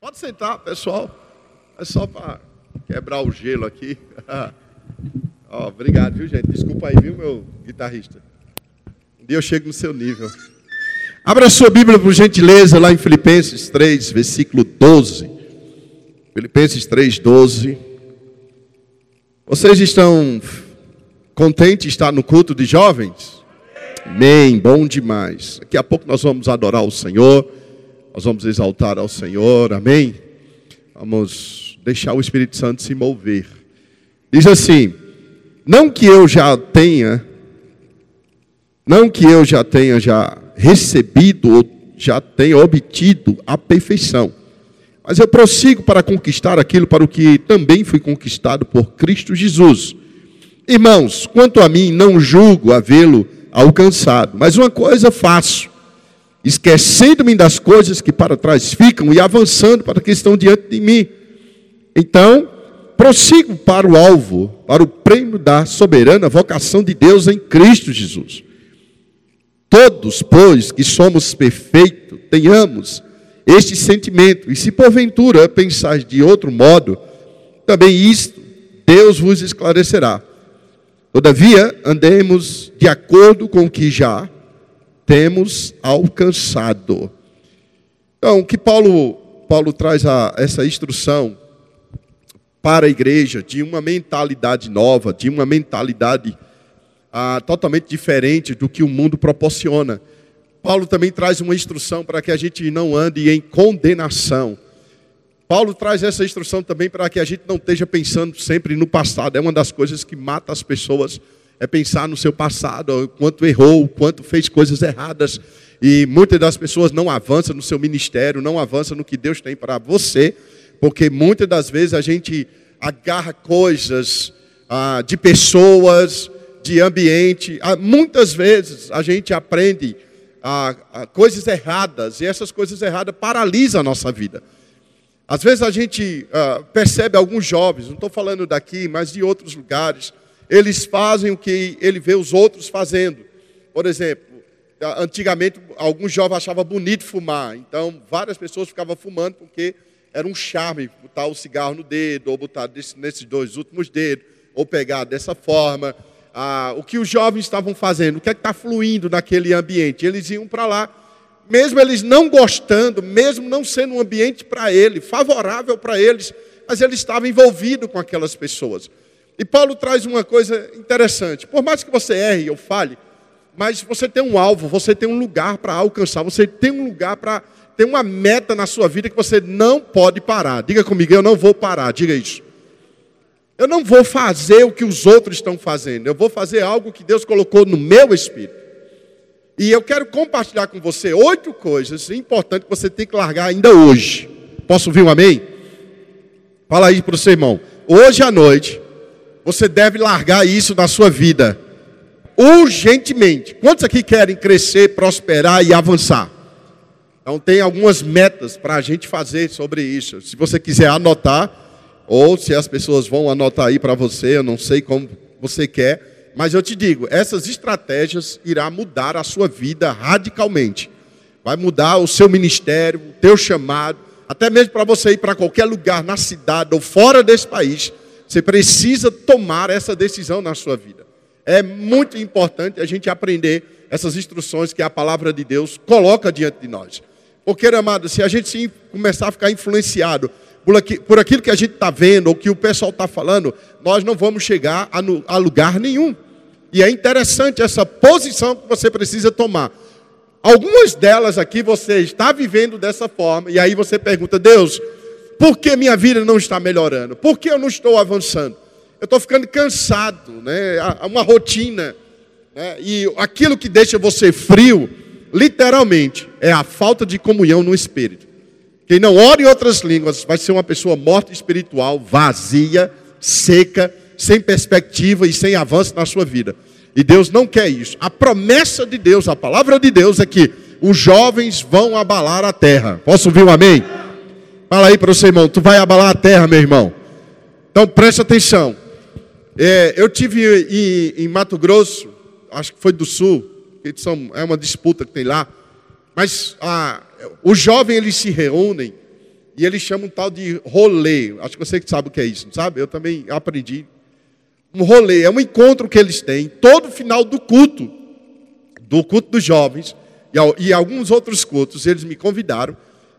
Pode sentar, pessoal. É só para quebrar o gelo aqui. oh, obrigado, viu, gente? Desculpa aí, viu, meu guitarrista. Um dia eu chego no seu nível. Abra sua Bíblia, por gentileza, lá em Filipenses 3, versículo 12. Filipenses 3, 12. Vocês estão contentes de estar no culto de jovens? Amém, bom demais. Daqui a pouco nós vamos adorar o Senhor, nós vamos exaltar ao Senhor, amém? Vamos deixar o Espírito Santo se mover. Diz assim: Não que eu já tenha, não que eu já tenha já recebido ou já tenha obtido a perfeição, mas eu prossigo para conquistar aquilo para o que também fui conquistado por Cristo Jesus. Irmãos, quanto a mim, não julgo havê-lo alcançado, mas uma coisa faço, esquecendo-me das coisas que para trás ficam e avançando para que estão diante de mim. Então, prossigo para o alvo, para o prêmio da soberana vocação de Deus em Cristo Jesus. Todos, pois, que somos perfeitos, tenhamos este sentimento. E se porventura pensais de outro modo, também isto Deus vos esclarecerá. Todavia, andemos de acordo com o que já temos alcançado. Então, o que Paulo, Paulo traz a, essa instrução para a igreja de uma mentalidade nova, de uma mentalidade ah, totalmente diferente do que o mundo proporciona. Paulo também traz uma instrução para que a gente não ande em condenação. Paulo traz essa instrução também para que a gente não esteja pensando sempre no passado. É uma das coisas que mata as pessoas, é pensar no seu passado, o quanto errou, o quanto fez coisas erradas. E muitas das pessoas não avançam no seu ministério, não avançam no que Deus tem para você, porque muitas das vezes a gente agarra coisas ah, de pessoas, de ambiente. Ah, muitas vezes a gente aprende a, a coisas erradas, e essas coisas erradas paralisam a nossa vida. Às vezes a gente uh, percebe alguns jovens, não estou falando daqui, mas de outros lugares, eles fazem o que ele vê os outros fazendo. Por exemplo, antigamente alguns jovens achavam bonito fumar, então várias pessoas ficavam fumando porque era um charme botar o cigarro no dedo, ou botar nesses dois últimos dedos, ou pegar dessa forma ah, o que os jovens estavam fazendo, o que é está fluindo naquele ambiente. Eles iam para lá, mesmo eles não gostando, mesmo não sendo um ambiente para ele, favorável para eles, mas ele estava envolvido com aquelas pessoas. E Paulo traz uma coisa interessante: por mais que você erre ou fale, mas você tem um alvo, você tem um lugar para alcançar, você tem um lugar para. tem uma meta na sua vida que você não pode parar. Diga comigo, eu não vou parar, diga isso. Eu não vou fazer o que os outros estão fazendo, eu vou fazer algo que Deus colocou no meu espírito. E eu quero compartilhar com você oito coisas importantes que você tem que largar ainda hoje. Posso ouvir um amém? Fala aí para o seu irmão. Hoje à noite, você deve largar isso na sua vida. Urgentemente. Quantos aqui querem crescer, prosperar e avançar? Então, tem algumas metas para a gente fazer sobre isso. Se você quiser anotar, ou se as pessoas vão anotar aí para você, eu não sei como você quer, mas eu te digo, essas estratégias irá mudar a sua vida radicalmente. Vai mudar o seu ministério, o teu chamado, até mesmo para você ir para qualquer lugar na cidade ou fora desse país, você precisa tomar essa decisão na sua vida. É muito importante a gente aprender essas instruções que a palavra de Deus coloca diante de nós. Porque, amado, se a gente começar a ficar influenciado por aquilo que a gente está vendo, ou que o pessoal está falando, nós não vamos chegar a, lugar nenhum. E é interessante essa posição que você precisa tomar. Algumas delas aqui você está vivendo dessa forma, e aí você pergunta, Deus, por que minha vida não está melhorando? Por que eu não estou avançando? Eu estou ficando cansado, né? uma rotina. Né? E aquilo que deixa você frio, literalmente, é a falta de comunhão no Espírito. Quem não ora em outras línguas vai ser uma pessoa morta espiritual, vazia, seca, sem perspectiva e sem avanço na sua vida. E Deus não quer isso. A promessa de Deus, a palavra de Deus é que os jovens vão abalar a terra. Posso ouvir um amém? Fala aí para o seu irmão, tu vai abalar a terra, meu irmão. Então preste atenção. É, eu tive em, em, Mato Grosso, acho que foi do Sul, são, é uma disputa que tem lá. Mas ah, os jovens eles se reúnem e eles chamam um tal de rolê. Acho que você que sabe o que é isso, sabe? Eu também aprendi. Um rolê é um encontro que eles têm todo final do culto, do culto dos jovens e, e alguns outros cultos. Eles me convidaram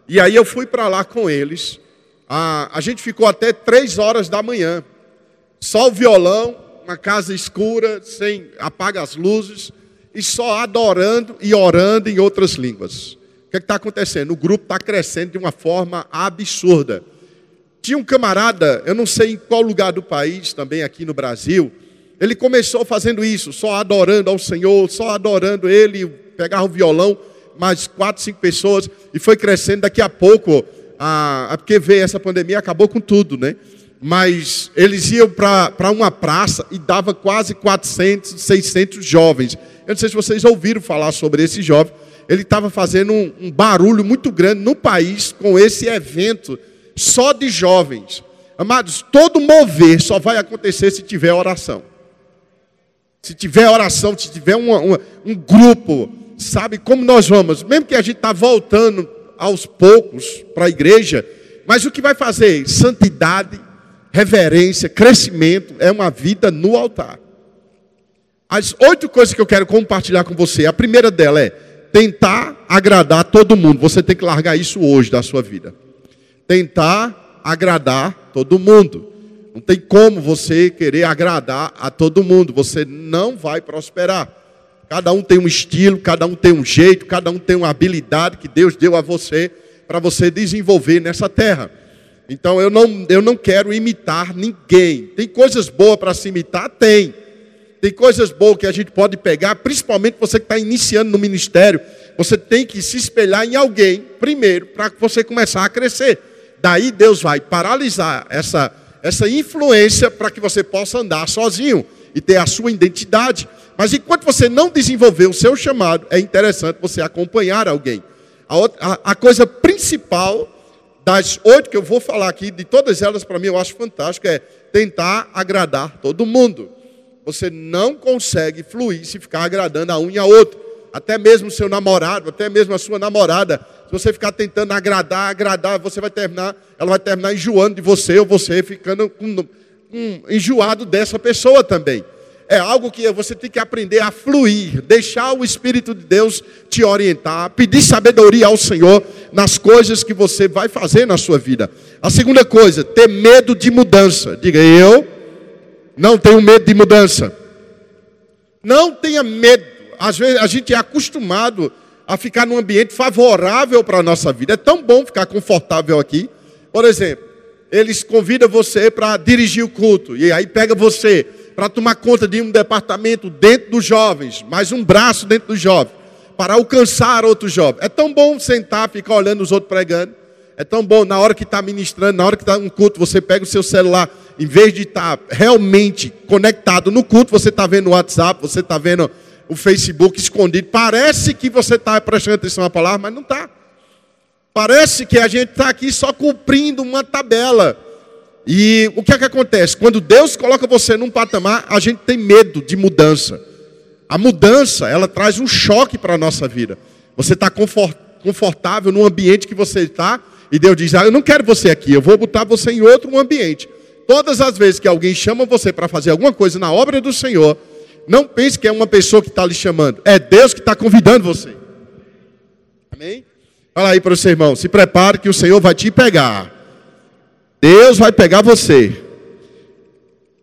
e aí eu fui para lá com eles. A, a gente ficou até três horas da manhã, só o violão, uma casa escura, sem apaga as luzes e só adorando e orando em outras línguas. O que é está acontecendo? O grupo está crescendo de uma forma absurda. Tinha um camarada, eu não sei em qual lugar do país, também aqui no Brasil, ele começou fazendo isso, só adorando ao Senhor, só adorando ele, pegava o violão, mais quatro, cinco pessoas, e foi crescendo. Daqui a pouco, a, a porque veio essa pandemia, acabou com tudo, né? Mas eles iam para uma praça e dava quase 400, 600 jovens. Eu não sei se vocês ouviram falar sobre esse jovem ele estava fazendo um, um barulho muito grande no país com esse evento só de jovens. Amados, todo mover só vai acontecer se tiver oração. Se tiver oração, se tiver uma, uma, um grupo, sabe como nós vamos, mesmo que a gente está voltando aos poucos para a igreja, mas o que vai fazer? Santidade, reverência, crescimento, é uma vida no altar. As oito coisas que eu quero compartilhar com você, a primeira dela é tentar agradar todo mundo. Você tem que largar isso hoje da sua vida. Tentar agradar todo mundo. Não tem como você querer agradar a todo mundo. Você não vai prosperar. Cada um tem um estilo, cada um tem um jeito, cada um tem uma habilidade que Deus deu a você para você desenvolver nessa terra. Então eu não, eu não quero imitar ninguém. Tem coisas boas para se imitar? Tem. Tem coisas boas que a gente pode pegar, principalmente você que está iniciando no ministério. Você tem que se espelhar em alguém primeiro para você começar a crescer. Daí Deus vai paralisar essa, essa influência para que você possa andar sozinho e ter a sua identidade. Mas enquanto você não desenvolver o seu chamado, é interessante você acompanhar alguém. A, outra, a, a coisa principal das oito que eu vou falar aqui, de todas elas, para mim eu acho fantástico, é tentar agradar todo mundo. Você não consegue fluir se ficar agradando a um e a outro. Até mesmo o seu namorado, até mesmo a sua namorada. Se você ficar tentando agradar, agradar, você vai terminar, ela vai terminar enjoando de você, ou você ficando com, com, enjoado dessa pessoa também. É algo que você tem que aprender a fluir, deixar o Espírito de Deus te orientar, pedir sabedoria ao Senhor nas coisas que você vai fazer na sua vida. A segunda coisa, ter medo de mudança. Diga eu não tenho medo de mudança. Não tenha medo. Às vezes a gente é acostumado a ficar num ambiente favorável para a nossa vida. É tão bom ficar confortável aqui. Por exemplo, eles convidam você para dirigir o culto. E aí pega você para tomar conta de um departamento dentro dos jovens, mais um braço dentro dos jovens, para alcançar outros jovens. É tão bom sentar, ficar olhando os outros pregando. É tão bom, na hora que está ministrando, na hora que está um culto, você pega o seu celular, em vez de estar tá realmente conectado no culto, você está vendo o WhatsApp, você está vendo o Facebook escondido. Parece que você está prestando atenção à palavra, mas não está. Parece que a gente está aqui só cumprindo uma tabela. E o que é que acontece? Quando Deus coloca você num patamar, a gente tem medo de mudança. A mudança, ela traz um choque para a nossa vida. Você está confortável no ambiente que você está, e Deus diz: ah, Eu não quero você aqui, eu vou botar você em outro ambiente. Todas as vezes que alguém chama você para fazer alguma coisa na obra do Senhor, não pense que é uma pessoa que está lhe chamando, é Deus que está convidando você. Amém? Fala aí para o seu irmão: se prepare que o Senhor vai te pegar. Deus vai pegar você.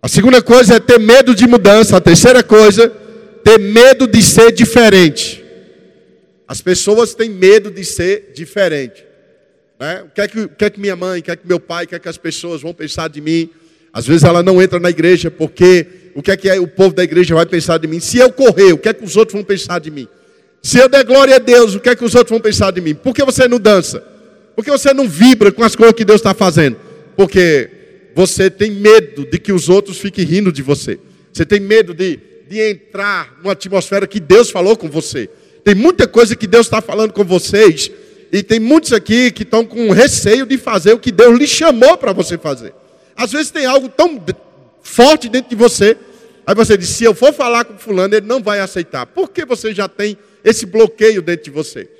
A segunda coisa é ter medo de mudança. A terceira coisa, ter medo de ser diferente. As pessoas têm medo de ser diferente. Né? O, que é que, o que é que minha mãe, o que é que meu pai, o que é que as pessoas vão pensar de mim? Às vezes ela não entra na igreja porque o que é que o povo da igreja vai pensar de mim? Se eu correr, o que é que os outros vão pensar de mim? Se eu der glória a Deus, o que é que os outros vão pensar de mim? Por que você não dança? Por que você não vibra com as coisas que Deus está fazendo? Porque você tem medo de que os outros fiquem rindo de você. Você tem medo de, de entrar numa atmosfera que Deus falou com você. Tem muita coisa que Deus está falando com vocês e tem muitos aqui que estão com receio de fazer o que Deus lhe chamou para você fazer. Às vezes tem algo tão forte dentro de você, aí você diz: se eu for falar com fulano, ele não vai aceitar. Porque você já tem esse bloqueio dentro de você.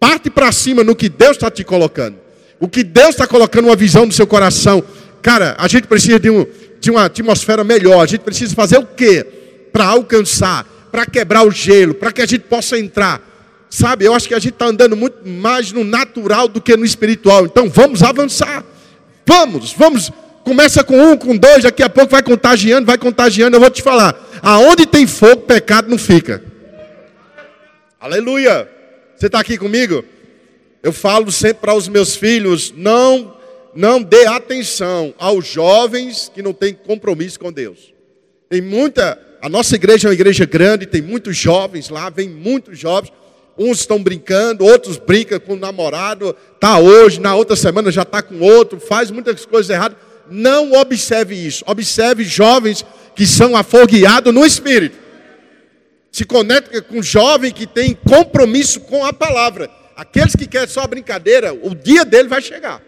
Parte para cima no que Deus está te colocando. O que Deus está colocando uma visão no seu coração. Cara, a gente precisa de, um, de uma atmosfera melhor. A gente precisa fazer o quê? Para alcançar, para quebrar o gelo, para que a gente possa entrar. Sabe, eu acho que a gente está andando muito mais no natural do que no espiritual. Então vamos avançar. Vamos, vamos. Começa com um, com dois, daqui a pouco vai contagiando, vai contagiando. Eu vou te falar: aonde tem fogo, pecado não fica. Aleluia. Você está aqui comigo? Eu falo sempre para os meus filhos: não, não dê atenção aos jovens que não têm compromisso com Deus. Tem muita, a nossa igreja é uma igreja grande, tem muitos jovens lá, vem muitos jovens. Uns estão brincando, outros brincam com o namorado, tá hoje, na outra semana já está com outro, faz muitas coisas erradas. Não observe isso. Observe jovens que são afogueados no espírito. Se conecta com jovem que tem compromisso com a palavra. Aqueles que querem só brincadeira, o dia dele vai chegar.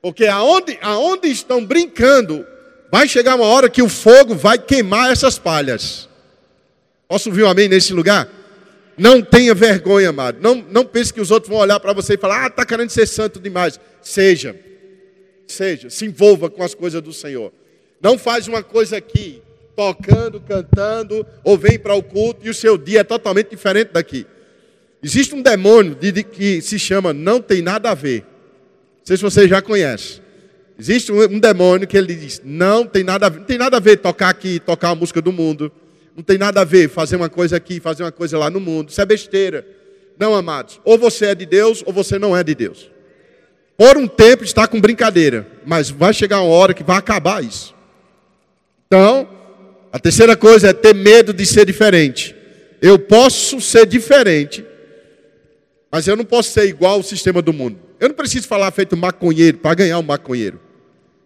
Porque aonde, aonde estão brincando, vai chegar uma hora que o fogo vai queimar essas palhas. Posso ouvir um amém nesse lugar? Não tenha vergonha, amado. Não, não pense que os outros vão olhar para você e falar: ah, está querendo ser santo demais. Seja, seja, se envolva com as coisas do Senhor. Não faz uma coisa aqui, tocando, cantando, ou vem para o culto e o seu dia é totalmente diferente daqui. Existe um demônio de, de, que se chama não tem nada a ver. Não sei se você já conhece. Existe um, um demônio que ele diz: não tem nada a ver, não tem nada a ver tocar aqui, tocar a música do mundo. Não tem nada a ver fazer uma coisa aqui, fazer uma coisa lá no mundo. Isso é besteira. Não, amados. Ou você é de Deus ou você não é de Deus. Por um tempo está com brincadeira, mas vai chegar uma hora que vai acabar isso. Então, a terceira coisa é ter medo de ser diferente. Eu posso ser diferente, mas eu não posso ser igual ao sistema do mundo. Eu não preciso falar feito maconheiro para ganhar um maconheiro.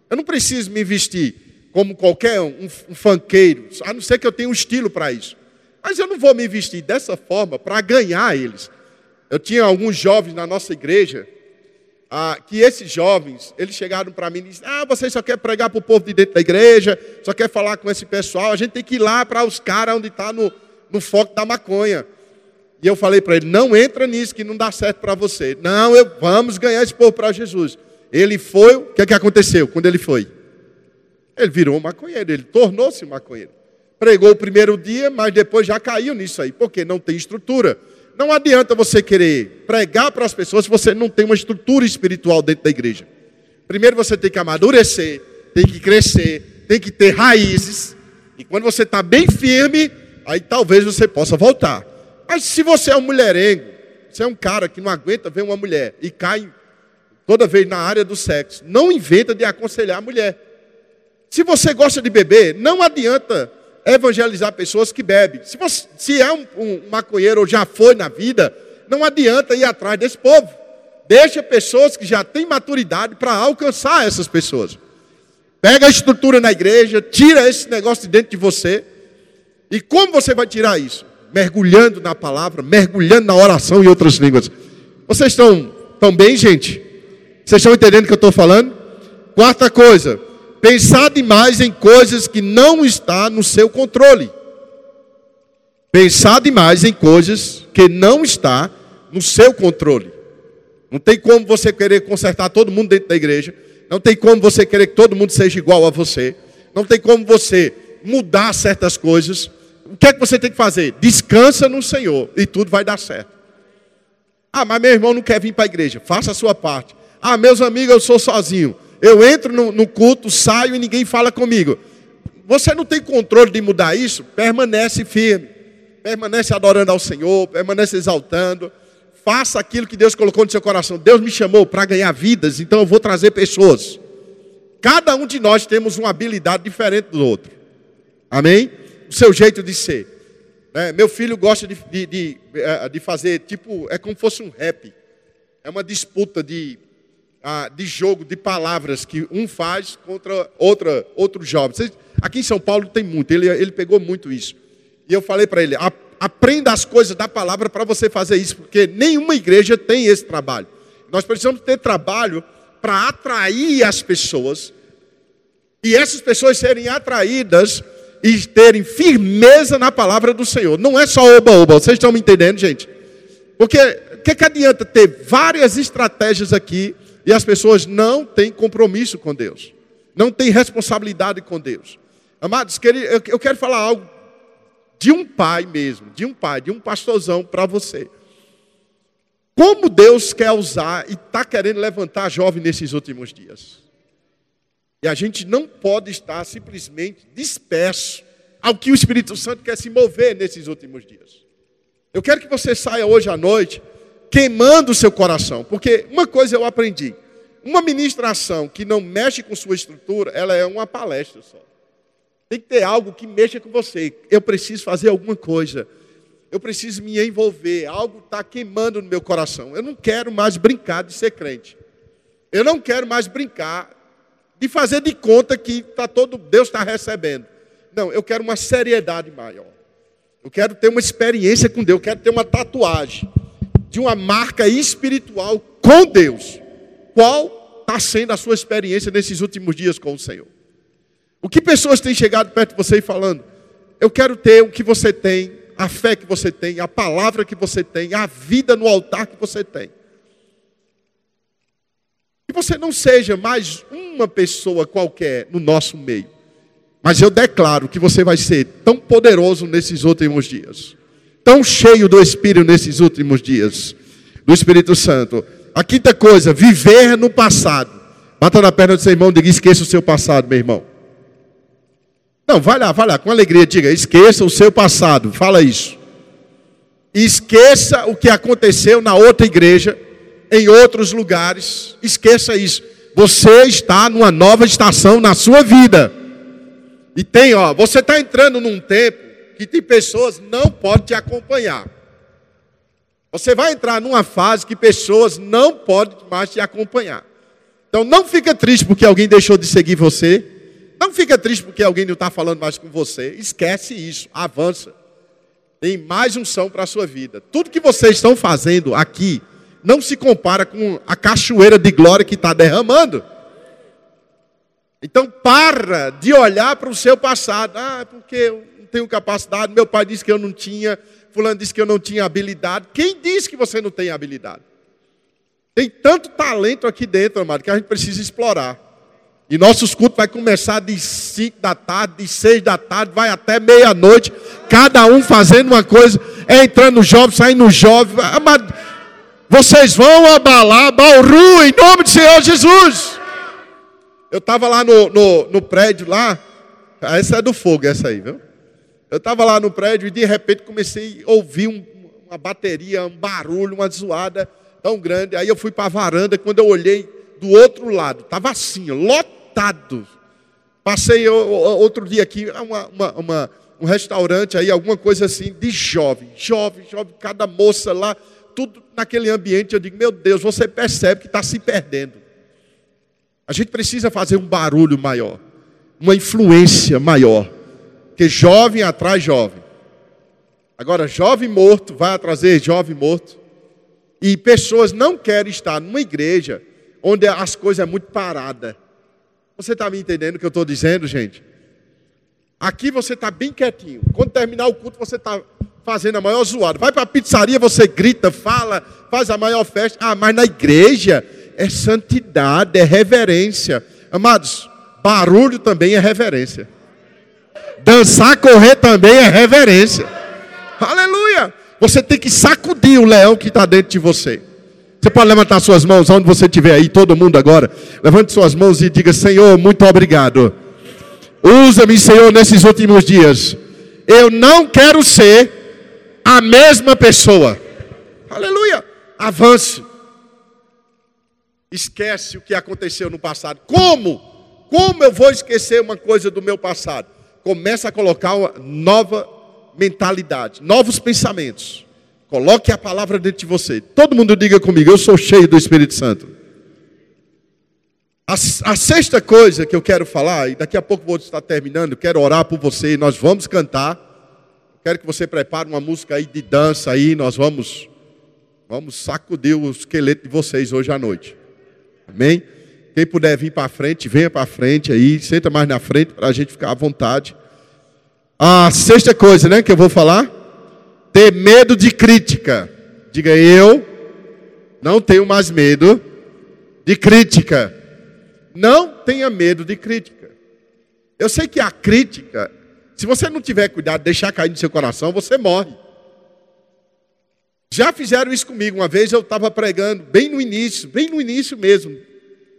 Eu não preciso me vestir como qualquer um, um fanqueiro, a não ser que eu tenha um estilo para isso. Mas eu não vou me vestir dessa forma para ganhar eles. Eu tinha alguns jovens na nossa igreja, ah, que esses jovens, eles chegaram para mim e disseram, ah, você só quer pregar para o povo de dentro da igreja, só quer falar com esse pessoal, a gente tem que ir lá para os caras onde está no, no foco da maconha. E eu falei para ele, não entra nisso que não dá certo para você. Não, eu, vamos ganhar esse povo para Jesus. Ele foi, o que, é que aconteceu quando ele foi? Ele virou um maconheiro, ele tornou-se maconheiro. Pregou o primeiro dia, mas depois já caiu nisso aí, porque não tem estrutura. Não adianta você querer pregar para as pessoas se você não tem uma estrutura espiritual dentro da igreja. Primeiro você tem que amadurecer, tem que crescer, tem que ter raízes. E quando você está bem firme, aí talvez você possa voltar. Mas se você é um mulherengo, você é um cara que não aguenta ver uma mulher e cai toda vez na área do sexo, não inventa de aconselhar a mulher. Se você gosta de beber, não adianta evangelizar pessoas que bebem. Se, você, se é um, um maconheiro ou já foi na vida, não adianta ir atrás desse povo. Deixa pessoas que já têm maturidade para alcançar essas pessoas. Pega a estrutura na igreja, tira esse negócio de dentro de você. E como você vai tirar isso? Mergulhando na palavra, mergulhando na oração e outras línguas. Vocês estão, estão bem, gente? Vocês estão entendendo o que eu estou falando? Quarta coisa, Pensar demais em coisas que não está no seu controle. Pensar demais em coisas que não está no seu controle. Não tem como você querer consertar todo mundo dentro da igreja. Não tem como você querer que todo mundo seja igual a você. Não tem como você mudar certas coisas. O que é que você tem que fazer? Descansa no Senhor e tudo vai dar certo. Ah, mas meu irmão não quer vir para a igreja. Faça a sua parte. Ah, meus amigos, eu sou sozinho. Eu entro no, no culto, saio e ninguém fala comigo. Você não tem controle de mudar isso? Permanece firme. Permanece adorando ao Senhor, permanece exaltando. Faça aquilo que Deus colocou no seu coração. Deus me chamou para ganhar vidas, então eu vou trazer pessoas. Cada um de nós temos uma habilidade diferente do outro. Amém? O seu jeito de ser. É, meu filho gosta de, de, de, é, de fazer, tipo, é como se fosse um rap. É uma disputa de ah, de jogo de palavras que um faz contra outra, outro jovem. Aqui em São Paulo tem muito, ele, ele pegou muito isso. E eu falei para ele: aprenda as coisas da palavra para você fazer isso, porque nenhuma igreja tem esse trabalho. Nós precisamos ter trabalho para atrair as pessoas e essas pessoas serem atraídas e terem firmeza na palavra do Senhor. Não é só oba-oba, vocês estão me entendendo, gente? Porque o que, que adianta ter várias estratégias aqui E as pessoas não têm compromisso com Deus, não têm responsabilidade com Deus. Amados, eu quero falar algo de um pai mesmo, de um pai, de um pastorzão para você. Como Deus quer usar e está querendo levantar jovem nesses últimos dias. E a gente não pode estar simplesmente disperso ao que o Espírito Santo quer se mover nesses últimos dias. Eu quero que você saia hoje à noite queimando o seu coração, porque uma coisa eu aprendi: uma ministração que não mexe com sua estrutura, ela é uma palestra só. Tem que ter algo que mexa com você. Eu preciso fazer alguma coisa. Eu preciso me envolver. Algo está queimando no meu coração. Eu não quero mais brincar de ser crente. Eu não quero mais brincar de fazer de conta que tá todo Deus está recebendo. Não, eu quero uma seriedade maior. Eu quero ter uma experiência com Deus. Eu quero ter uma tatuagem de uma marca espiritual com Deus. Qual está sendo a sua experiência nesses últimos dias com o Senhor? O que pessoas têm chegado perto de você e falando: Eu quero ter o que você tem, a fé que você tem, a palavra que você tem, a vida no altar que você tem. Que você não seja mais uma pessoa qualquer no nosso meio. Mas eu declaro que você vai ser tão poderoso nesses últimos dias, tão cheio do Espírito nesses últimos dias, do Espírito Santo. A quinta coisa, viver no passado. Bata na perna do seu irmão e diga: esqueça o seu passado, meu irmão. Não, vai lá, vai lá, com alegria, diga: esqueça o seu passado, fala isso. Esqueça o que aconteceu na outra igreja, em outros lugares, esqueça isso. Você está numa nova estação na sua vida. E tem, ó, você está entrando num tempo que tem pessoas não podem te acompanhar. Você vai entrar numa fase que pessoas não podem mais te acompanhar. Então não fica triste porque alguém deixou de seguir você. Não fica triste porque alguém não está falando mais com você. Esquece isso, avança. Tem mais unção para a sua vida. Tudo que vocês estão fazendo aqui não se compara com a cachoeira de glória que está derramando. Então para de olhar para o seu passado. Ah, porque eu não tenho capacidade, meu pai disse que eu não tinha, fulano disse que eu não tinha habilidade. Quem disse que você não tem habilidade? Tem tanto talento aqui dentro, amado, que a gente precisa explorar. E nossos cultos vai começar de 5 da tarde, de 6 da tarde, vai até meia-noite, cada um fazendo uma coisa, é entrando jovem, saindo jovem. Vocês vão abalar Bauru em nome do Senhor Jesus. Eu estava lá no, no, no, prédio lá, essa é do fogo, essa aí, viu? Eu estava lá no prédio e de repente comecei a ouvir um, uma bateria, um barulho, uma zoada tão grande. Aí eu fui para a varanda, quando eu olhei do outro lado, estava assim, lotado. Passei outro dia aqui, uma, uma, uma, um restaurante aí, alguma coisa assim, de jovem, jovem, jovem, cada moça lá, tudo naquele ambiente. Eu digo, meu Deus, você percebe que está se perdendo. A gente precisa fazer um barulho maior, uma influência maior, que jovem atrai jovem. Agora, jovem morto vai trazer jovem morto. E pessoas não querem estar numa igreja onde as coisas é muito parada. Você está me entendendo o que eu estou dizendo, gente? Aqui você está bem quietinho. Quando terminar o culto, você está fazendo a maior zoada. Vai para a pizzaria, você grita, fala, faz a maior festa. Ah, mas na igreja é santidade, é reverência. Amados, barulho também é reverência. Dançar, correr também é reverência. Aleluia! Você tem que sacudir o leão que está dentro de você. Você pode levantar suas mãos onde você estiver aí, todo mundo agora. Levante suas mãos e diga: Senhor, muito obrigado. Usa-me, Senhor, nesses últimos dias. Eu não quero ser a mesma pessoa. Aleluia. Avance. Esquece o que aconteceu no passado. Como? Como eu vou esquecer uma coisa do meu passado? Começa a colocar uma nova mentalidade, novos pensamentos. Coloque a palavra dentro de você. Todo mundo diga comigo: Eu sou cheio do Espírito Santo. A, a, sexta coisa que eu quero falar, e daqui a pouco vou estar terminando, quero orar por você, nós vamos cantar. Quero que você prepare uma música aí de dança aí, nós vamos vamos sacudir o esqueleto de vocês hoje à noite. Amém? Quem puder vir para frente, venha para frente aí, senta mais na frente para a gente ficar à vontade. A sexta coisa, né, que eu vou falar, ter medo de crítica. Diga eu não tenho mais medo de crítica. Não tenha medo de crítica. Eu sei que a crítica, se você não tiver cuidado, deixar cair no seu coração, você morre. Já fizeram isso comigo. Uma vez eu estava pregando, bem no início, bem no início mesmo,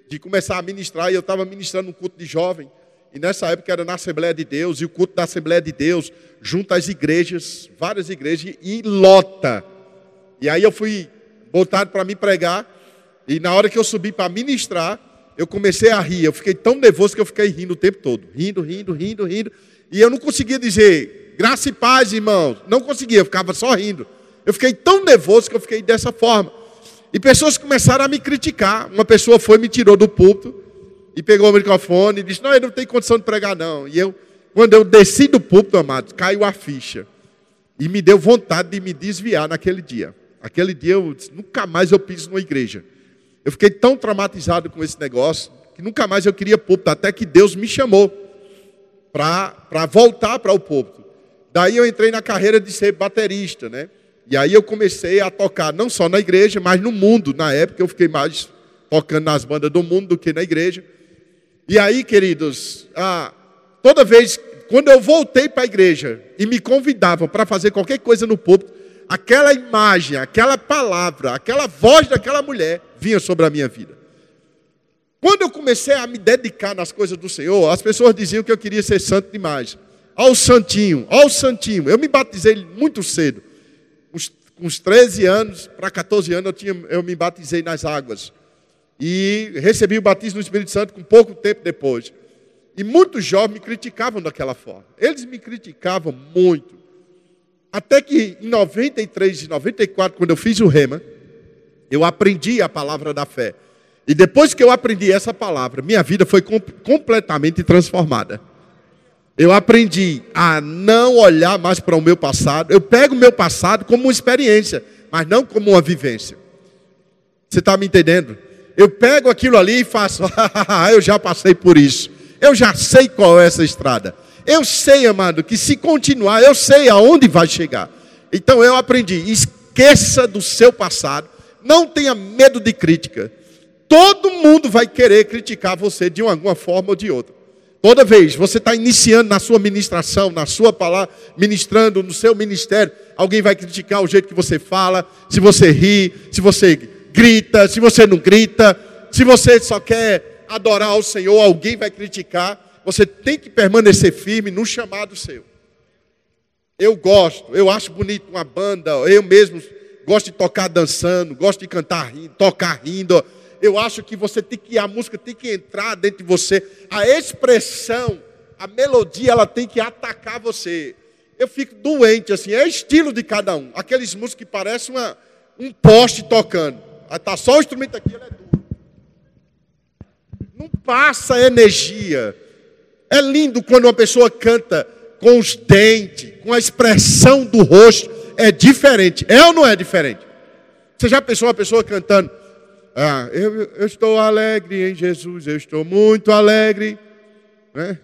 de começar a ministrar, e eu estava ministrando um culto de jovem. E nessa época era na Assembleia de Deus, e o culto da Assembleia de Deus, junto às igrejas, várias igrejas, e lota. E aí eu fui botado para me pregar, e na hora que eu subi para ministrar, eu comecei a rir. Eu fiquei tão nervoso que eu fiquei rindo o tempo todo. Rindo, rindo, rindo, rindo. E eu não conseguia dizer, graça e paz, irmãos. Não conseguia, eu ficava só rindo. Eu fiquei tão nervoso que eu fiquei dessa forma. E pessoas começaram a me criticar. Uma pessoa foi me tirou do púlpito e pegou o microfone e disse: Não, ele não tem condição de pregar, não. E eu, quando eu desci do púlpito, amado, caiu a ficha. E me deu vontade de me desviar naquele dia. Aquele dia eu disse: Nunca mais eu piso numa igreja. Eu fiquei tão traumatizado com esse negócio que nunca mais eu queria púlpito, até que Deus me chamou para voltar para o púlpito. Daí eu entrei na carreira de ser baterista, né? E aí eu comecei a tocar não só na igreja, mas no mundo. Na época eu fiquei mais tocando nas bandas do mundo do que na igreja. E aí, queridos, ah, toda vez, quando eu voltei para a igreja e me convidavam para fazer qualquer coisa no púlpito, aquela imagem, aquela palavra, aquela voz daquela mulher vinha sobre a minha vida. Quando eu comecei a me dedicar nas coisas do Senhor, as pessoas diziam que eu queria ser santo demais. Ao santinho, ao santinho. Eu me batizei muito cedo. Uns, uns 13 anos para 14 anos eu, tinha, eu me batizei nas águas e recebi o batismo do Espírito Santo com pouco tempo depois. E muitos jovens me criticavam daquela forma. Eles me criticavam muito. Até que em 93 e 94, quando eu fiz o rema, eu aprendi a palavra da fé. E depois que eu aprendi essa palavra, minha vida foi com, completamente transformada. Eu aprendi a não olhar mais para o meu passado. Eu pego o meu passado como uma experiência, mas não como uma vivência. Você está me entendendo? Eu pego aquilo ali e faço, eu já passei por isso. Eu já sei qual é essa estrada. Eu sei, amado, que se continuar, eu sei aonde vai chegar. Então eu aprendi, esqueça do seu passado, não tenha medo de crítica. Todo mundo vai querer criticar você de alguma forma ou de outra. Toda vez você está iniciando na sua ministração, na sua palavra, ministrando no seu ministério, alguém vai criticar o jeito que você fala, se você ri, se você grita, se você não grita, se você só quer adorar ao Senhor, alguém vai criticar. Você tem que permanecer firme no chamado seu. Eu gosto, eu acho bonito uma banda, eu mesmo gosto de tocar dançando, gosto de cantar rindo, tocar rindo. Eu acho que você tem que a música tem que entrar dentro de você. A expressão, a melodia, ela tem que atacar você. Eu fico doente assim, é estilo de cada um. Aqueles músicos que parecem uma, um poste tocando. Está só o instrumento aqui, ele é duro. Não passa energia. É lindo quando uma pessoa canta com os dentes, com a expressão do rosto. É diferente. É ou não é diferente? Você já pensou uma pessoa cantando? Ah, eu, eu estou alegre em Jesus, eu estou muito alegre. Né?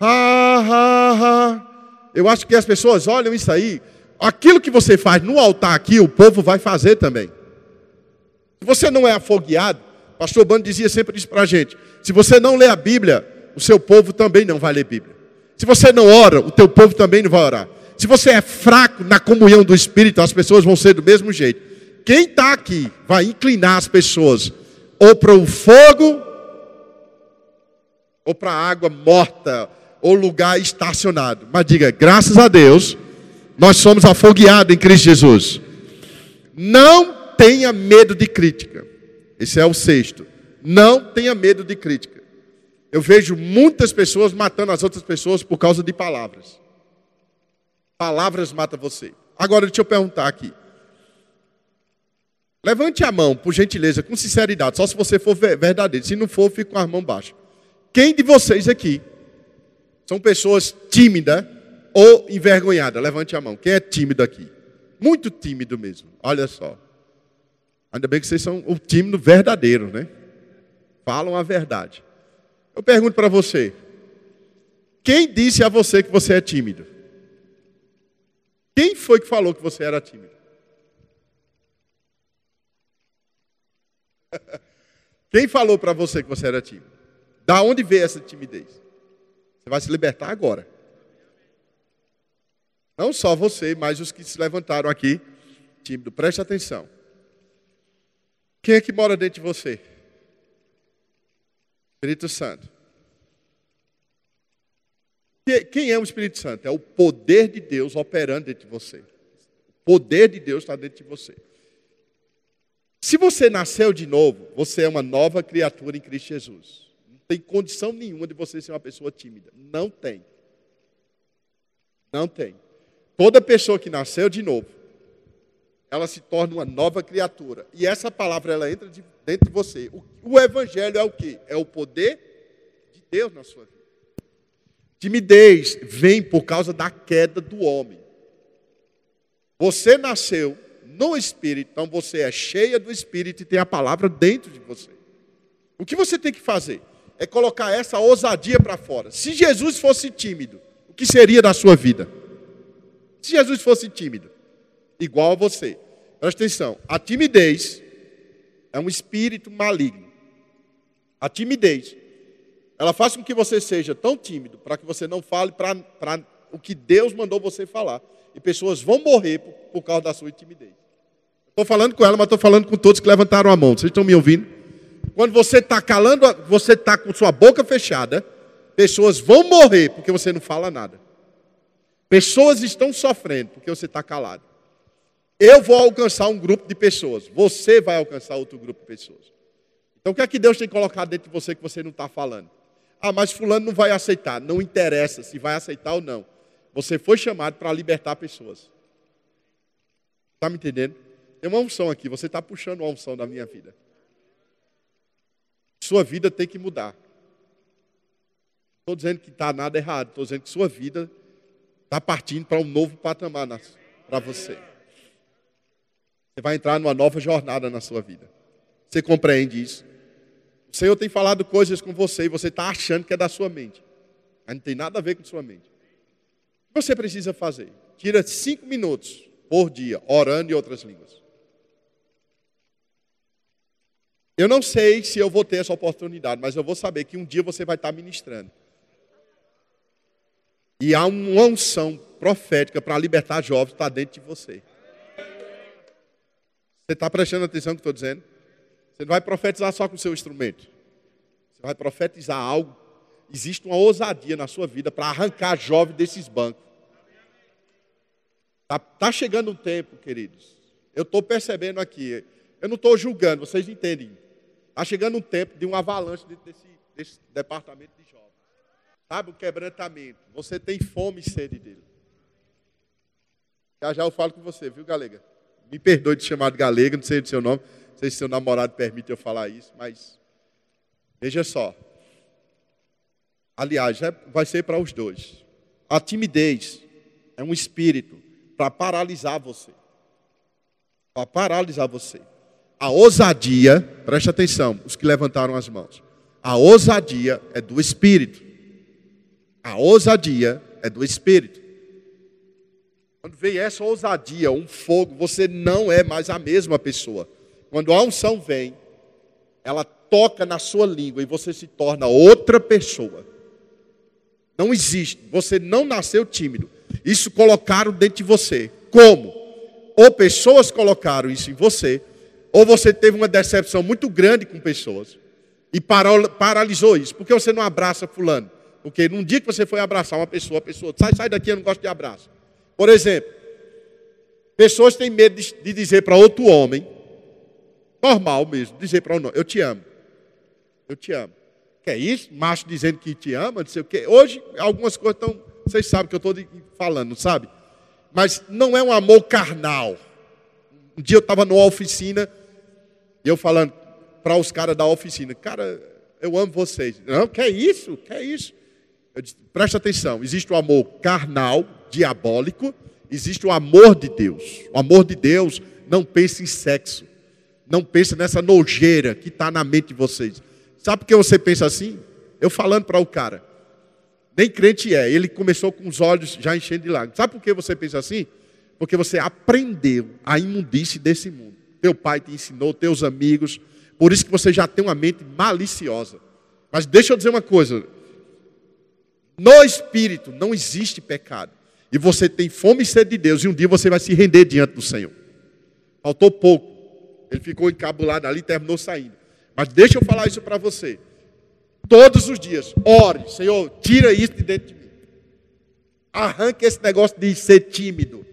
Ha, ha, ha. Eu acho que as pessoas olham isso aí. Aquilo que você faz no altar aqui, o povo vai fazer também. Se você não é afogueado, pastor Bando dizia sempre isso para a gente. Se você não lê a Bíblia, o seu povo também não vai ler Bíblia. Se você não ora, o teu povo também não vai orar. Se você é fraco na comunhão do Espírito, as pessoas vão ser do mesmo jeito. Quem está aqui vai inclinar as pessoas ou para o fogo, ou para a água morta, ou lugar estacionado. Mas diga, graças a Deus, nós somos afogueados em Cristo Jesus. Não tenha medo de crítica. Esse é o sexto. Não tenha medo de crítica. Eu vejo muitas pessoas matando as outras pessoas por causa de palavras. Palavras matam você. Agora deixa eu perguntar aqui. Levante a mão, por gentileza, com sinceridade, só se você for verdadeiro. Se não for, fique com a mão baixa. Quem de vocês aqui são pessoas tímidas ou envergonhadas? Levante a mão. Quem é tímido aqui? Muito tímido mesmo. Olha só. Ainda bem que vocês são o tímido verdadeiro, né? Falam a verdade. Eu pergunto para você: quem disse a você que você é tímido? Quem foi que falou que você era tímido? Quem falou para você que você era tímido? Da onde veio essa timidez? Você vai se libertar agora. Não só você, mas os que se levantaram aqui, tímido. Preste atenção. Quem é que mora dentro de você? Espírito Santo. Quem é o Espírito Santo? É o poder de Deus operando dentro de você. O poder de Deus está dentro de você. Se você nasceu de novo, você é uma nova criatura em Cristo Jesus. Não tem condição nenhuma de você ser uma pessoa tímida. Não tem. Não tem. Toda pessoa que nasceu de novo, ela se torna uma nova criatura. E essa palavra ela entra dentro de você. O, o evangelho é o que? É o poder de Deus na sua vida. Timidez vem por causa da queda do homem. Você nasceu no Espírito, então você é cheia do Espírito e tem a palavra dentro de você. O que você tem que fazer? É colocar essa ousadia para fora. Se Jesus fosse tímido, o que seria da sua vida? Se Jesus fosse tímido, igual a você. Presta atenção, a timidez é um espírito maligno. A timidez, ela faz com que você seja tão tímido para que você não fale para o que Deus mandou você falar. E pessoas vão morrer por, por causa da sua timidez. Estou falando com ela, mas estou falando com todos que levantaram a mão. Vocês estão me ouvindo? Quando você está calando, você está com sua boca fechada, pessoas vão morrer porque você não fala nada. Pessoas estão sofrendo porque você está calado. Eu vou alcançar um grupo de pessoas. Você vai alcançar outro grupo de pessoas. Então o que é que Deus tem colocado dentro de você que você não está falando? Ah, mas fulano não vai aceitar. Não interessa se vai aceitar ou não. Você foi chamado para libertar pessoas. Está me entendendo? Tem uma unção aqui, você está puxando uma unção da minha vida. Sua vida tem que mudar. Estou dizendo que está nada errado, estou dizendo que sua vida está partindo para um novo patamar para você. Você vai entrar numa nova jornada na sua vida. Você compreende isso? O Senhor tem falado coisas com você e você está achando que é da sua mente. Mas não tem nada a ver com sua mente. O que você precisa fazer? Tira cinco minutos por dia, orando em outras línguas. Eu não sei se eu vou ter essa oportunidade, mas eu vou saber que um dia você vai estar ministrando. E há uma unção profética para libertar jovens está dentro de você. Você está prestando atenção no que estou dizendo? Você não vai profetizar só com o seu instrumento. Você vai profetizar algo. Existe uma ousadia na sua vida para arrancar jovens desses bancos. Está tá chegando um tempo, queridos. Eu estou percebendo aqui. Eu não estou julgando, vocês entendem. Está chegando um tempo de um avalanche desse, desse departamento de jovens. Sabe o quebrantamento? Você tem fome e sede dele. Já já eu falo com você, viu, Galega? Me perdoe de chamar de Galega, não sei do seu nome. Não sei se seu namorado permite eu falar isso, mas veja só. Aliás, é, vai ser para os dois. A timidez é um espírito para paralisar você. Para paralisar você. A ousadia, preste atenção, os que levantaram as mãos. A ousadia é do Espírito. A ousadia é do Espírito. Quando vem essa ousadia, um fogo, você não é mais a mesma pessoa. Quando a unção vem, ela toca na sua língua e você se torna outra pessoa. Não existe. Você não nasceu tímido. Isso colocaram dentro de você. Como? Ou pessoas colocaram isso em você, ou você teve uma decepção muito grande com pessoas e paralisou isso. Por que você não abraça fulano? Porque num dia que você foi abraçar uma pessoa, a pessoa, sai, sai daqui, eu não gosto de abraço. Por exemplo, pessoas têm medo de, de dizer para outro homem, normal mesmo, dizer para um homem, eu te amo. Eu te amo. Que é isso? Macho dizendo que te ama, não sei o quê. Hoje, algumas coisas estão, vocês sabem que eu estou falando, sabe? Mas não é um amor carnal. Um dia eu estava numa oficina, e eu falando para os caras da oficina, cara, eu amo vocês. Não, que é isso? Que é isso? Eu disse, presta atenção, existe o amor carnal, diabólico, existe o amor de Deus. O amor de Deus não pensa em sexo. Não pensa nessa nojeira que está na mente de vocês. Sabe por que você pensa assim? Eu falando para o cara. Nem crente é. Ele começou com os olhos já enchendo de lágrimas. Sabe por que você pensa assim? Porque você aprendeu a imundície desse mundo teu pai te ensinou, teus amigos. Por isso que você já tem uma mente maliciosa. Mas deixa eu dizer uma coisa: no espírito não existe pecado. E você tem fome e sede de Deus, e um dia você vai se render diante do Senhor. Faltou pouco. Ele ficou encabulado ali e terminou saindo. Mas deixa eu falar isso para você. Todos os dias, ore, Senhor, tira isso de dentro de mim. Arranque esse negócio de ser tímido.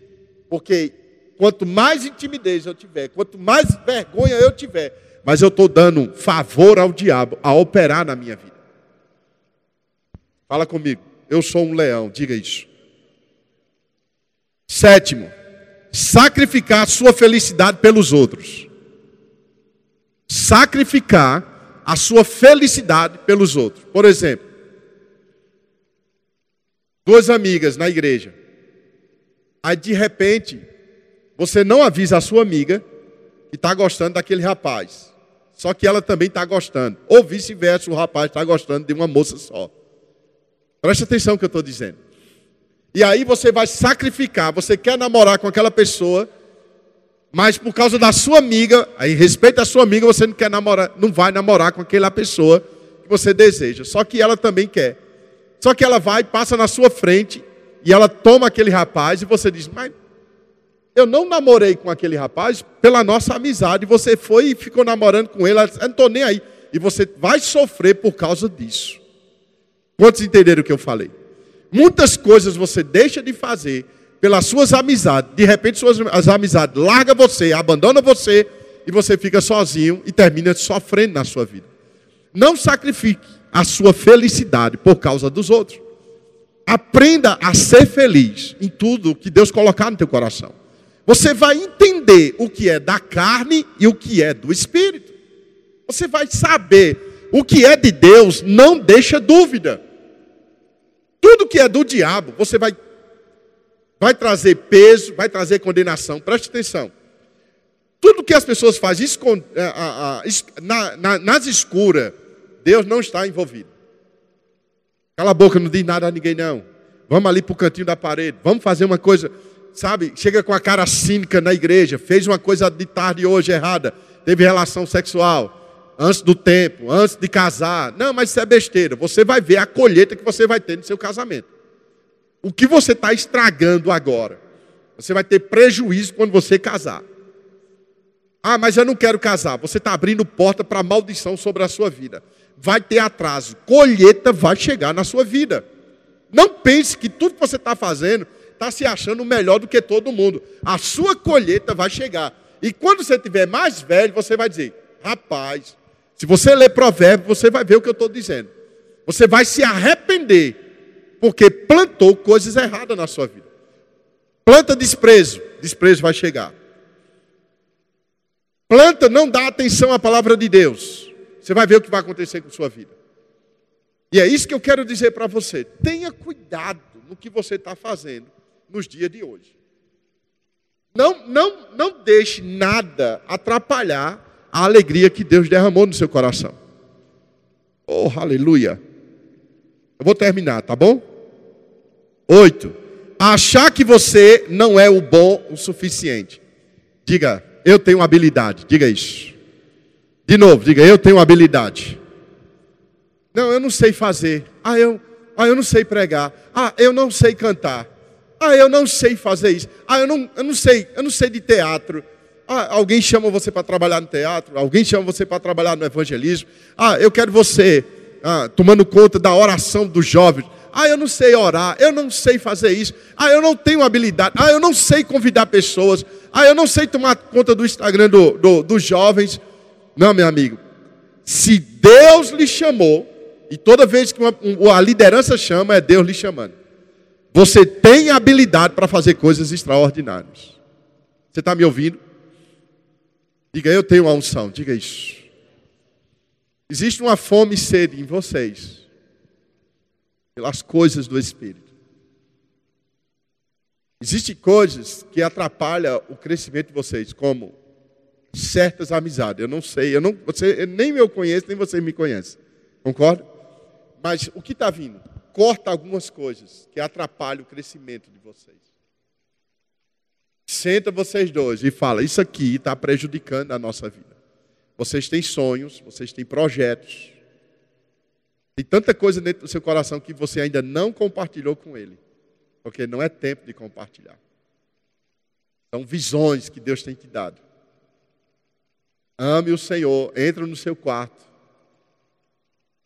Porque quanto mais intimidez eu tiver, quanto mais vergonha eu tiver, mas eu estou dando favor ao diabo a operar na minha vida. Fala comigo, eu sou um leão, diga isso. Sétimo, sacrificar a sua felicidade pelos outros. Sacrificar a sua felicidade pelos outros. Por exemplo, duas amigas na igreja. Aí de repente, você não avisa a sua amiga que está gostando daquele rapaz. Só que ela também está gostando. Ou vice-versa, o rapaz está gostando de uma moça só. Preste atenção no que eu estou dizendo. E aí você vai sacrificar, você quer namorar com aquela pessoa, mas por causa da sua amiga, aí respeito a sua amiga, você não quer namorar, não vai namorar com aquela pessoa que você deseja. Só que ela também quer. Só que ela vai, passa na sua frente e ela toma aquele rapaz e você diz: "Mas eu não namorei com aquele rapaz pela nossa amizade, você foi e ficou namorando com ele, eu não estou nem aí. E você vai sofrer por causa disso. Quantos entenderam o que eu falei? Muitas coisas você deixa de fazer pelas suas amizades. De repente, suas as amizades larga você, abandona você e você fica sozinho e termina sofrendo na sua vida. Não sacrifique a sua felicidade por causa dos outros. Aprenda a ser feliz em tudo que Deus colocar no teu coração. Você vai entender o que é da carne e o que é do espírito. Você vai saber o que é de Deus, não deixa dúvida. Tudo que é do diabo, você vai, vai trazer peso, vai trazer condenação. Preste atenção. Tudo que as pessoas fazem na, nas escuras, Deus não está envolvido. Cala a boca, não diz nada a ninguém, não. Vamos ali para o cantinho da parede. Vamos fazer uma coisa, sabe? Chega com a cara cínica na igreja. Fez uma coisa de tarde hoje errada. Teve relação sexual antes do tempo, antes de casar. Não, mas isso é besteira. Você vai ver a colheita que você vai ter no seu casamento. O que você está estragando agora? Você vai ter prejuízo quando você casar. Ah, mas eu não quero casar. Você está abrindo porta para maldição sobre a sua vida. Vai ter atraso. Colheita vai chegar na sua vida. Não pense que tudo que você está fazendo está se achando melhor do que todo mundo. A sua colheita vai chegar. E quando você tiver mais velho, você vai dizer: rapaz, se você ler provérbio, você vai ver o que eu estou dizendo. Você vai se arrepender, porque plantou coisas erradas na sua vida. Planta desprezo, desprezo vai chegar. Planta, não dá atenção à palavra de Deus. Você vai ver o que vai acontecer com sua vida. E é isso que eu quero dizer para você. Tenha cuidado no que você está fazendo nos dias de hoje. Não, não, não deixe nada atrapalhar a alegria que Deus derramou no seu coração. Oh, aleluia. Eu vou terminar, tá bom? Oito. Achar que você não é o bom o suficiente. Diga, eu tenho habilidade. Diga isso. De novo, diga, eu tenho habilidade. Não, eu não sei fazer. Ah, eu, ah, eu não sei pregar. Ah, eu não sei cantar. Ah, eu não sei fazer isso. Ah, eu não, eu não sei, eu não sei de teatro. Ah, alguém chama você para trabalhar no teatro, alguém chama você para trabalhar no evangelismo. Ah, eu quero você ah, tomando conta da oração dos jovens. Ah, eu não sei orar, eu não sei fazer isso. Ah, eu não tenho habilidade. Ah, eu não sei convidar pessoas. Ah, eu não sei tomar conta do Instagram do, do, dos jovens. Não, meu amigo. Se Deus lhe chamou, e toda vez que uma, a liderança chama, é Deus lhe chamando. Você tem habilidade para fazer coisas extraordinárias. Você está me ouvindo? Diga, eu tenho a unção. Diga isso. Existe uma fome e sede em vocês pelas coisas do Espírito. Existem coisas que atrapalham o crescimento de vocês, como certas amizades. Eu não sei, eu não, você eu nem me conhece, nem você me conhece. Concorda? Mas o que está vindo? Corta algumas coisas que atrapalham o crescimento de vocês. Senta vocês dois e fala: Isso aqui está prejudicando a nossa vida. Vocês têm sonhos, vocês têm projetos. Tem tanta coisa dentro do seu coração que você ainda não compartilhou com Ele. Porque não é tempo de compartilhar. São visões que Deus tem te dado. Ame o Senhor, entre no seu quarto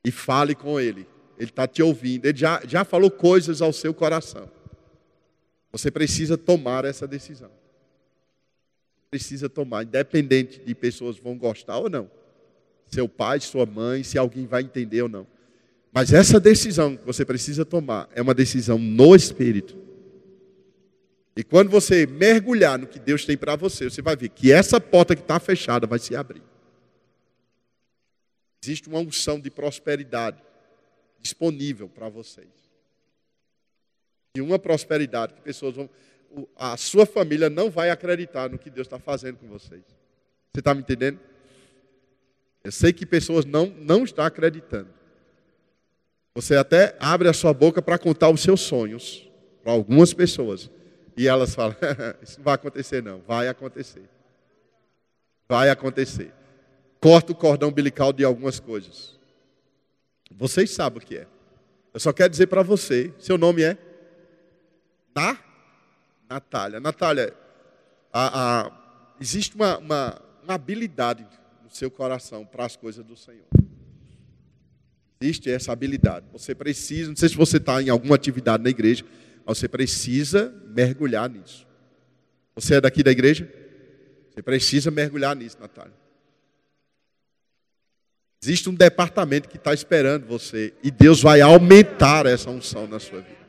e fale com Ele. Ele está te ouvindo, ele já, já falou coisas ao seu coração. Você precisa tomar essa decisão. Precisa tomar, independente de pessoas vão gostar ou não. Seu pai, sua mãe, se alguém vai entender ou não. Mas essa decisão que você precisa tomar é uma decisão no Espírito. E quando você mergulhar no que Deus tem para você, você vai ver que essa porta que está fechada vai se abrir. Existe uma unção de prosperidade disponível para vocês. E uma prosperidade que pessoas vão. A sua família não vai acreditar no que Deus está fazendo com vocês. Você está me entendendo? Eu sei que pessoas não, não estão acreditando. Você até abre a sua boca para contar os seus sonhos para algumas pessoas. E elas falam: Isso não vai acontecer, não. Vai acontecer. Vai acontecer. Corta o cordão umbilical de algumas coisas. Vocês sabem o que é. Eu só quero dizer para você: seu nome é? Na? Natália. Natália, a, a, existe uma, uma, uma habilidade no seu coração para as coisas do Senhor. Existe essa habilidade. Você precisa, não sei se você está em alguma atividade na igreja, mas você precisa mergulhar nisso. Você é daqui da igreja? Você precisa mergulhar nisso, Natália. Existe um departamento que está esperando você e Deus vai aumentar essa unção na sua vida.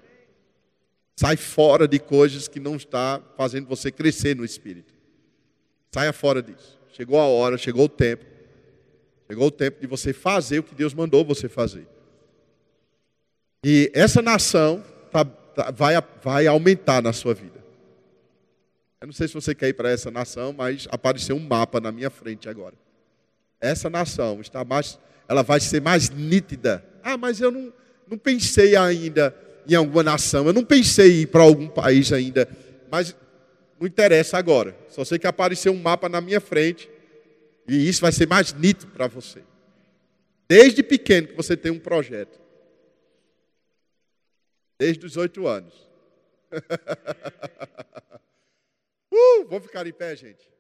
Sai fora de coisas que não está fazendo você crescer no espírito. Saia fora disso. Chegou a hora, chegou o tempo Chegou o tempo de você fazer o que Deus mandou você fazer. E essa nação tá, tá, vai, vai aumentar na sua vida. Eu não sei se você quer ir para essa nação, mas apareceu um mapa na minha frente agora. Essa nação está mais, ela vai ser mais nítida. Ah, mas eu não, não pensei ainda em alguma nação, eu não pensei em ir para algum país ainda, mas não interessa agora. Só sei que apareceu um mapa na minha frente e isso vai ser mais nítido para você. Desde pequeno que você tem um projeto. Desde os oito anos. uh, vamos ficar em pé, gente.